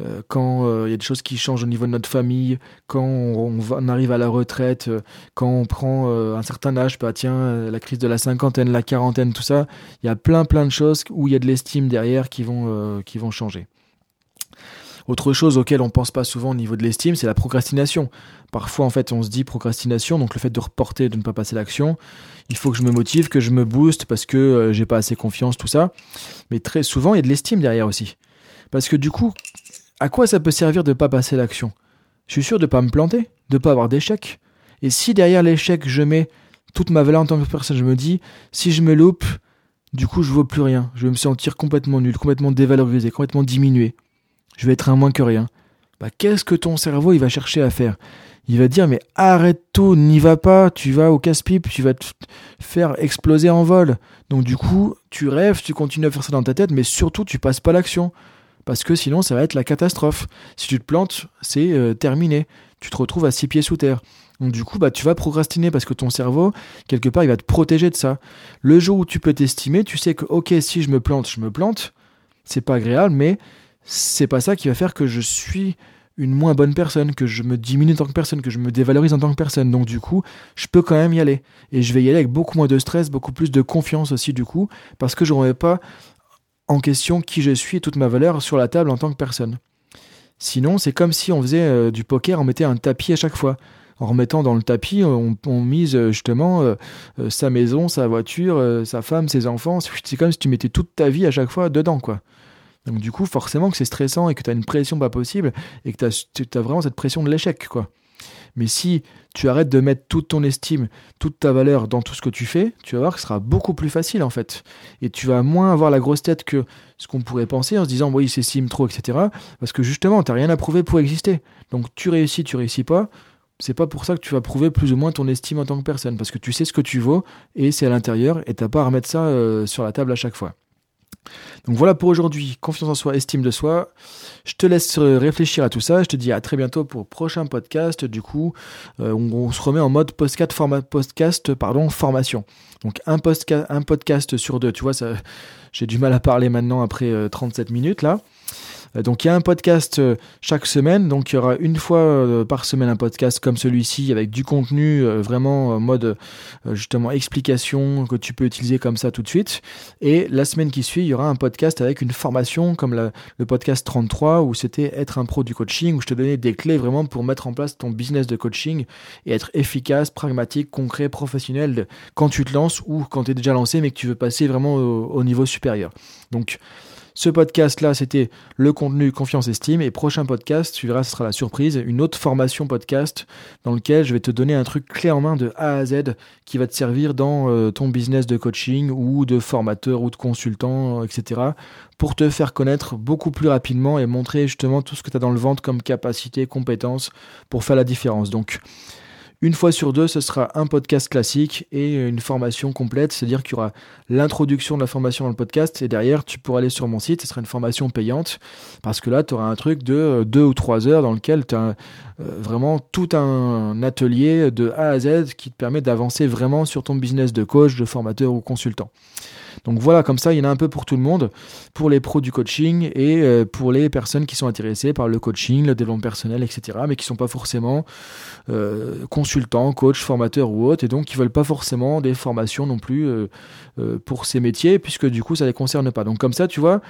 euh, quand il y a des choses qui changent au niveau de notre famille, quand on, arrive à la retraite, quand on prend un certain âge, bah tiens, la crise de la cinquantaine, la quarantaine, tout ça. Il y a plein plein de choses où il y a de l'estime derrière qui vont, qui vont changer. Autre chose auquel on pense pas souvent au niveau de l'estime, c'est la procrastination. Parfois, en fait, on se dit procrastination, donc le fait de reporter, de ne pas passer l'action. Il faut que je me motive, que je me booste parce que euh, j'ai pas assez confiance, tout ça. Mais très souvent, il y a de l'estime derrière aussi. Parce que du coup, à quoi ça peut servir de ne pas passer l'action? Je suis sûr de pas me planter, de pas avoir d'échec. Et si derrière l'échec, je mets toute ma valeur en tant que personne, je me dis, si je me loupe, du coup, je vaux plus rien. Je vais me sentir complètement nul, complètement dévalorisé, complètement diminué je vais être un moins que rien. Bah, qu'est-ce que ton cerveau il va chercher à faire? Il va dire mais arrête tout, n'y va pas, tu vas au casse-pipe, tu vas te faire exploser en vol. Donc du coup, tu rêves, tu continues à faire ça dans ta tête, mais surtout tu passes pas l'action. Parce que sinon ça va être la catastrophe. Si tu te plantes, c'est euh, terminé. Tu te retrouves à six pieds sous terre. Donc du coup, bah, tu vas procrastiner parce que ton cerveau, quelque part, il va te protéger de ça. Le jour où tu peux t'estimer, tu sais que ok, si je me plante, je me plante. C'est pas agréable, mais c'est pas ça qui va faire que je suis une moins bonne personne, que je me diminue en tant que personne, que je me dévalorise en tant que personne. Donc du coup, je peux quand même y aller. Et je vais y aller avec beaucoup moins de stress, beaucoup plus de confiance aussi du coup, parce que je ne remets pas en question qui je suis et toute ma valeur sur la table en tant que personne. Sinon, c'est comme si on faisait euh, du poker, on mettait un tapis à chaque fois. En remettant dans le tapis, on, mise euh, justement euh, sa maison, sa voiture, sa femme, ses enfants. C'est comme si tu mettais toute ta vie à chaque fois dedans, quoi. Donc du coup, forcément que c'est stressant et que tu as une pression pas possible et que tu as, vraiment cette pression de l'échec, quoi. Mais si tu arrêtes de mettre toute ton estime, toute ta valeur dans tout ce que tu fais, tu vas voir que ce sera beaucoup plus facile en fait. Et tu vas moins avoir la grosse tête que ce qu'on pourrait penser en se disant, oui, il s'estime trop, etc. Parce que justement, tu n'as rien à prouver pour exister. Donc tu réussis, tu réussis pas. C'est pas pour ça que tu vas prouver plus ou moins ton estime en tant que personne. Parce que tu sais ce que tu vaux et c'est à l'intérieur et t'as pas à remettre ça euh, sur la table à chaque fois. Donc voilà pour aujourd'hui, confiance en soi, estime de soi. Je te laisse réfléchir à tout ça. Je te dis à très bientôt pour le prochain podcast. Du coup, euh, on, se remet en mode podcast, podcast pardon, formation. Donc un, un podcast sur deux. Tu vois, j'ai du mal à parler maintenant après 37 euh, minutes là. Euh, donc il y a un podcast euh, chaque semaine, donc il y aura une fois euh, par semaine un podcast comme celui-ci avec du contenu vraiment en mode justement explication que tu peux utiliser comme ça tout de suite. Et la semaine qui suit, il y aura un podcast avec une formation comme le podcast 33 où c'était être un pro du coaching, où je te donnais des clés vraiment pour mettre en place ton business de coaching et être efficace, pragmatique, concret, professionnel quand tu te lances ou quand tu es déjà lancé mais que tu veux passer vraiment au, au niveau supérieur. Donc ce podcast-là, c'était le contenu confiance estime. Et prochain podcast, tu verras, ce sera la surprise, une autre formation podcast dans lequel je vais te donner un truc clé en main de A à Z qui va te servir dans euh, ton business de coaching ou de formateur ou de consultant, etc. pour te faire connaître beaucoup plus rapidement et montrer justement tout ce que tu as dans le ventre comme capacité, compétences pour faire la différence. Donc, une fois sur deux, ce sera un podcast classique et une formation complète, c'est-à-dire qu'il y aura l'introduction de la formation dans le podcast et derrière, tu pourras aller sur mon site, ce sera une formation payante parce que là, tu auras un truc de euh, deux ou trois heures dans lequel tu as euh, vraiment tout un atelier de A à Z qui te permet d'avancer vraiment sur ton business de coach, de formateur ou consultant. Donc voilà, comme ça, il y en a un peu pour tout le monde, pour les pros du coaching et euh, pour les personnes qui sont intéressées par le coaching, le développement personnel, etc., mais qui ne sont pas forcément euh, consultants, coachs, formateurs ou autres, et donc qui veulent pas forcément des formations non plus euh, pour ces métiers, puisque du coup, ça ne les concerne pas. Donc comme ça, tu vois,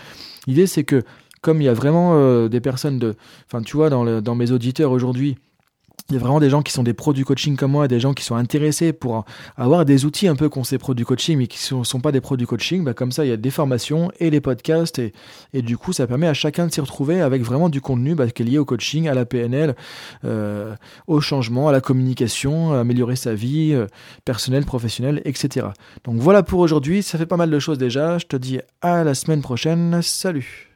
l'idée c'est que comme il y a vraiment des personnes de... Enfin, tu vois, dans mes auditeurs aujourd'hui, il y a vraiment des gens qui sont des pros du coaching comme moi, des gens qui sont intéressés pour avoir des outils un peu qu'on sait pros du coaching, mais qui ne sont, pas des pros du coaching. Bah comme ça, il y a des formations et les podcasts. Et, du coup, ça permet à chacun de s'y retrouver avec vraiment du contenu bah, qui est lié au coaching, à la PNL, euh, au changement, à la communication, à améliorer sa vie euh, personnelle, professionnelle, etc. Donc voilà pour aujourd'hui. Ça fait pas mal de choses déjà. Je te dis à la semaine prochaine. Salut